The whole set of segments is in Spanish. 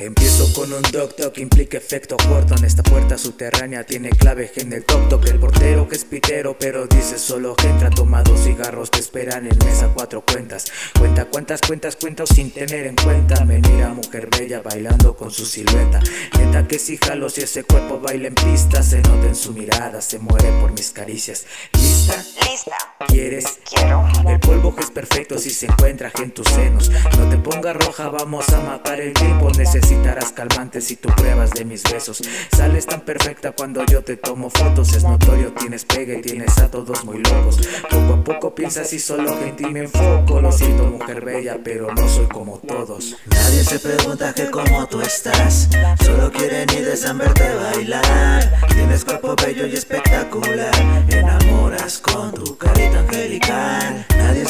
Empiezo con un doctor que implica efecto corto En esta puerta subterránea tiene clave en el toc Que el portero que es pitero pero dice solo que entra Tomado cigarros te esperan en mesa cuatro cuentas Cuenta cuántas cuentas cuento sin tener en cuenta Me mira mujer bella bailando con su silueta Neta que si jalo si ese cuerpo baila en pista Se nota en su mirada, se muere por mis caricias ¿Lista? Lista. ¿Quieres? Quiero. El polvo es perfecto si se encuentra en tus senos. No te pongas roja, vamos a matar el tiempo. Necesitarás calmantes si tú pruebas de mis besos. Sales tan perfecta cuando yo te tomo fotos. Es notorio, tienes pega y tienes a todos muy locos. Poco a poco piensas y solo en ti me enfoco. Lo siento, mujer bella, pero no soy como todos. Nadie se pregunta que cómo tú estás. Solo quieren ir de verte bailar. Tienes cuerpo bello y espectacular. Enamoras con tu carita angelical.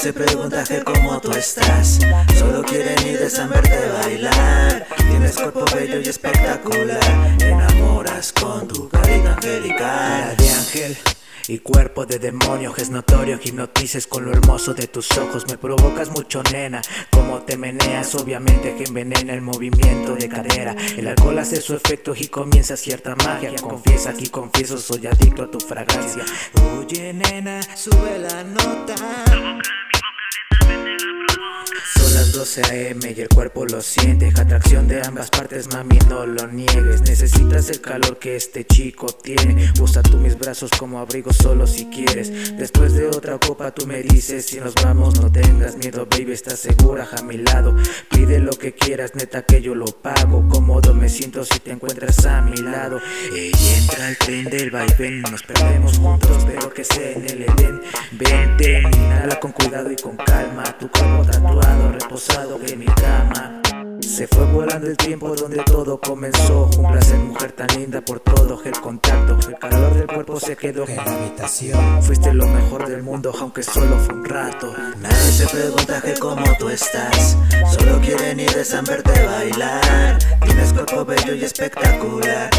Se pregunta que cómo tú estás. Solo quieren ir de San verte bailar. Tienes cuerpo bello y espectacular. Enamoras con tu carita angelical. De ángel y cuerpo de demonio es notorio que hipnotices con lo hermoso de tus ojos me provocas mucho nena como te meneas obviamente que envenena el movimiento de cadera el alcohol hace su efecto y comienza cierta magia confiesa aquí confieso soy adicto a tu fragancia oye nena sube la nota So las 12 am y el cuerpo lo siente. Atracción de ambas partes, mami, no lo niegues. Necesitas el calor que este chico tiene. Usa tú mis brazos como abrigo solo si quieres. Después de otra copa tú me dices Si nos vamos no tengas miedo, baby, estás segura a mi lado. Pide lo que quieras, neta que yo lo pago. Cómodo me siento si te encuentras a mi lado. Ey, entra el tren del vaivén Nos perdemos juntos, pero que sea en el Edén. Vente, inhala con cuidado y con calma. Tu cuerpo tatuado, mi cama se fue volando el tiempo donde todo comenzó Un placer mujer tan linda por todo el contacto El calor del cuerpo se quedó en la habitación Fuiste lo mejor del mundo aunque solo fue un rato Nadie se pregunta que cómo tú estás. Solo quieren ir San verte bailar. Tienes cuerpo bello y espectacular.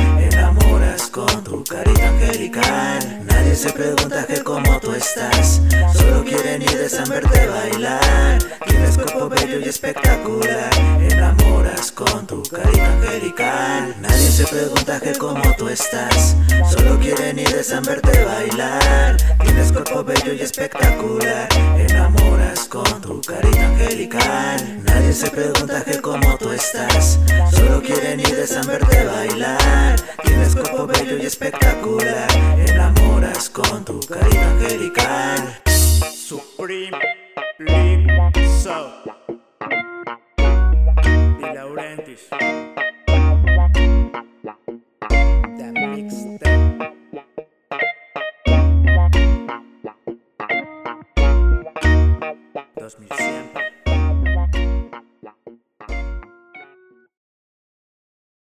Con tu carita angelical. Nadie se pregunta que cómo tú estás. Solo quieren ir San verte bailar. Tienes cuerpo bello y espectacular. Enamoras con tu carita Nadie se pregunta que cómo tú estás. Solo quieren ir San verte bailar. Tienes cuerpo bello y espectacular. Enamoras con tu carita angelical. Nadie se pregunta que cómo tú estás. Solo quieren ir San verte bailar. Tienes cuerpo bello y espectacular. Enamoras con tu carita angelical. Supreme League Di 2000